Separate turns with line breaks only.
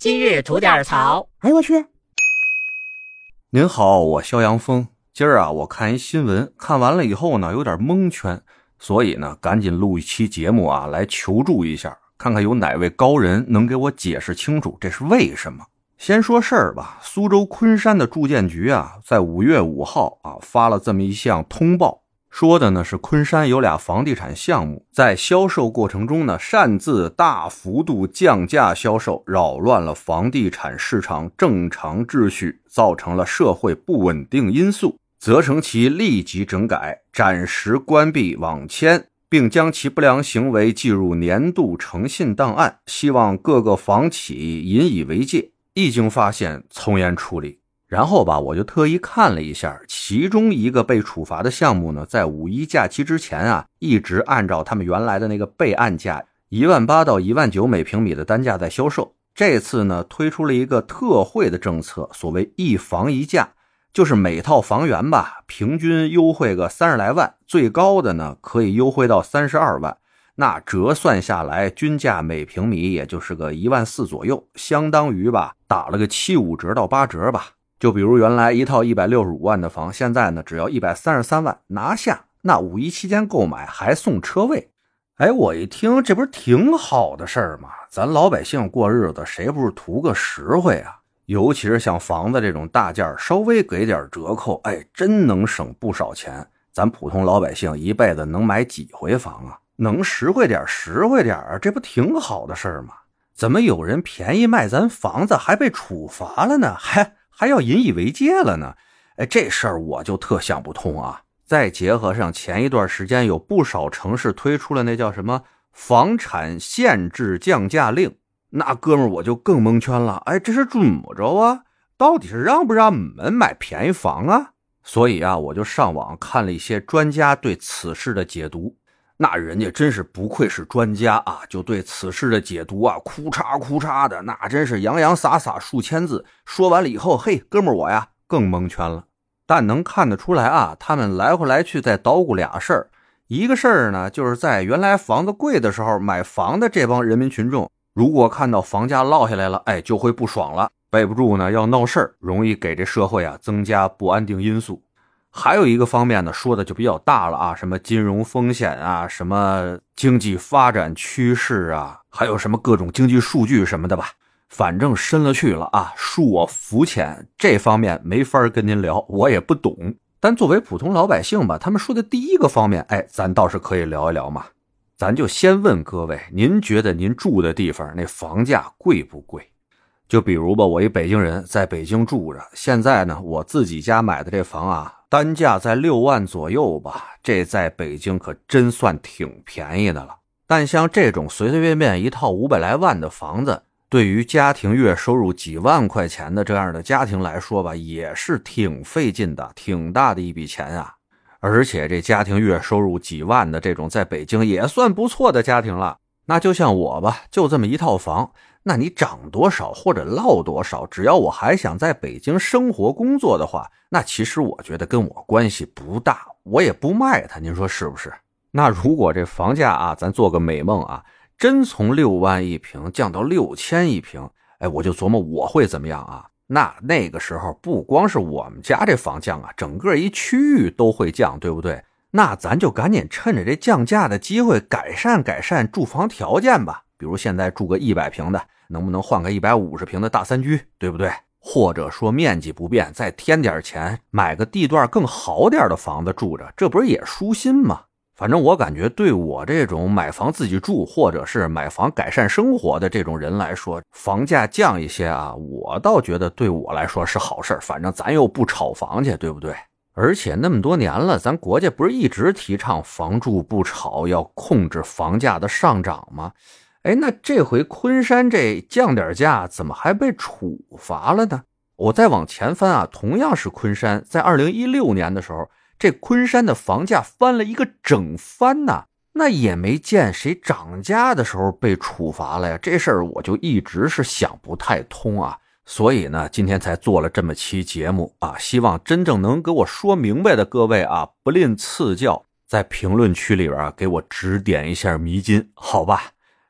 今日吐点槽。
哎呦我去！
您好，我肖阳峰。今儿啊，我看一新闻，看完了以后呢，有点蒙圈，所以呢，赶紧录一期节目啊，来求助一下，看看有哪位高人能给我解释清楚这是为什么。先说事儿吧，苏州昆山的住建局啊，在五月五号啊发了这么一项通报。说的呢是昆山有俩房地产项目在销售过程中呢擅自大幅度降价销售，扰乱了房地产市场正常秩序，造成了社会不稳定因素，责成其立即整改，暂时关闭网签，并将其不良行为记入年度诚信档案，希望各个房企引以为戒，一经发现从严处理。然后吧，我就特意看了一下，其中一个被处罚的项目呢，在五一假期之前啊，一直按照他们原来的那个备案价一万八到一万九每平米的单价在销售。这次呢，推出了一个特惠的政策，所谓一房一价，就是每套房源吧，平均优惠个三十来万，最高的呢可以优惠到三十二万，那折算下来均价每平米也就是个一万四左右，相当于吧打了个七五折到八折吧。就比如原来一套一百六十五万的房，现在呢只要一百三十三万拿下。那五一期间购买还送车位，哎，我一听这不是挺好的事儿吗？咱老百姓过日子谁不是图个实惠啊？尤其是像房子这种大件儿稍微给点折扣，哎，真能省不少钱。咱普通老百姓一辈子能买几回房啊？能实惠点实惠点啊，这不挺好的事儿吗？怎么有人便宜卖咱房子还被处罚了呢？还？还要引以为戒了呢，哎，这事儿我就特想不通啊！再结合上前一段时间有不少城市推出了那叫什么房产限制降价令，那哥们儿我就更蒙圈了。哎，这是怎么着啊？到底是让不让我们买便宜房啊？所以啊，我就上网看了一些专家对此事的解读。那人家真是不愧是专家啊！就对此事的解读啊，哭嚓哭嚓的，那真是洋洋洒洒数千字。说完了以后，嘿，哥们儿我呀更蒙圈了。但能看得出来啊，他们来回来去在捣鼓俩事儿。一个事儿呢，就是在原来房子贵的时候买房的这帮人民群众，如果看到房价落下来了，哎，就会不爽了，备不住呢要闹事儿，容易给这社会啊增加不安定因素。还有一个方面呢，说的就比较大了啊，什么金融风险啊，什么经济发展趋势啊，还有什么各种经济数据什么的吧，反正深了去了啊，恕我肤浅，这方面没法跟您聊，我也不懂。但作为普通老百姓吧，他们说的第一个方面，哎，咱倒是可以聊一聊嘛。咱就先问各位，您觉得您住的地方那房价贵不贵？就比如吧，我一北京人在北京住着，现在呢，我自己家买的这房啊。单价在六万左右吧，这在北京可真算挺便宜的了。但像这种随随便便一套五百来万的房子，对于家庭月收入几万块钱的这样的家庭来说吧，也是挺费劲的，挺大的一笔钱啊。而且这家庭月收入几万的这种，在北京也算不错的家庭了。那就像我吧，就这么一套房。那你涨多少或者落多少，只要我还想在北京生活工作的话，那其实我觉得跟我关系不大，我也不卖它，您说是不是？那如果这房价啊，咱做个美梦啊，真从六万一平降到六千一平，哎，我就琢磨我会怎么样啊？那那个时候不光是我们家这房降啊，整个一区域都会降，对不对？那咱就赶紧趁着这降价的机会改善改善住房条件吧。比如现在住个一百平的，能不能换个一百五十平的大三居，对不对？或者说面积不变，再添点钱买个地段更好点的房子住着，这不是也舒心吗？反正我感觉，对我这种买房自己住，或者是买房改善生活的这种人来说，房价降一些啊，我倒觉得对我来说是好事反正咱又不炒房去，对不对？而且那么多年了，咱国家不是一直提倡房住不炒，要控制房价的上涨吗？哎，那这回昆山这降点价，怎么还被处罚了呢？我再往前翻啊，同样是昆山，在二零一六年的时候，这昆山的房价翻了一个整番呐，那也没见谁涨价的时候被处罚了呀。这事儿我就一直是想不太通啊，所以呢，今天才做了这么期节目啊，希望真正能给我说明白的各位啊，不吝赐教，在评论区里边啊，给我指点一下迷津，好吧？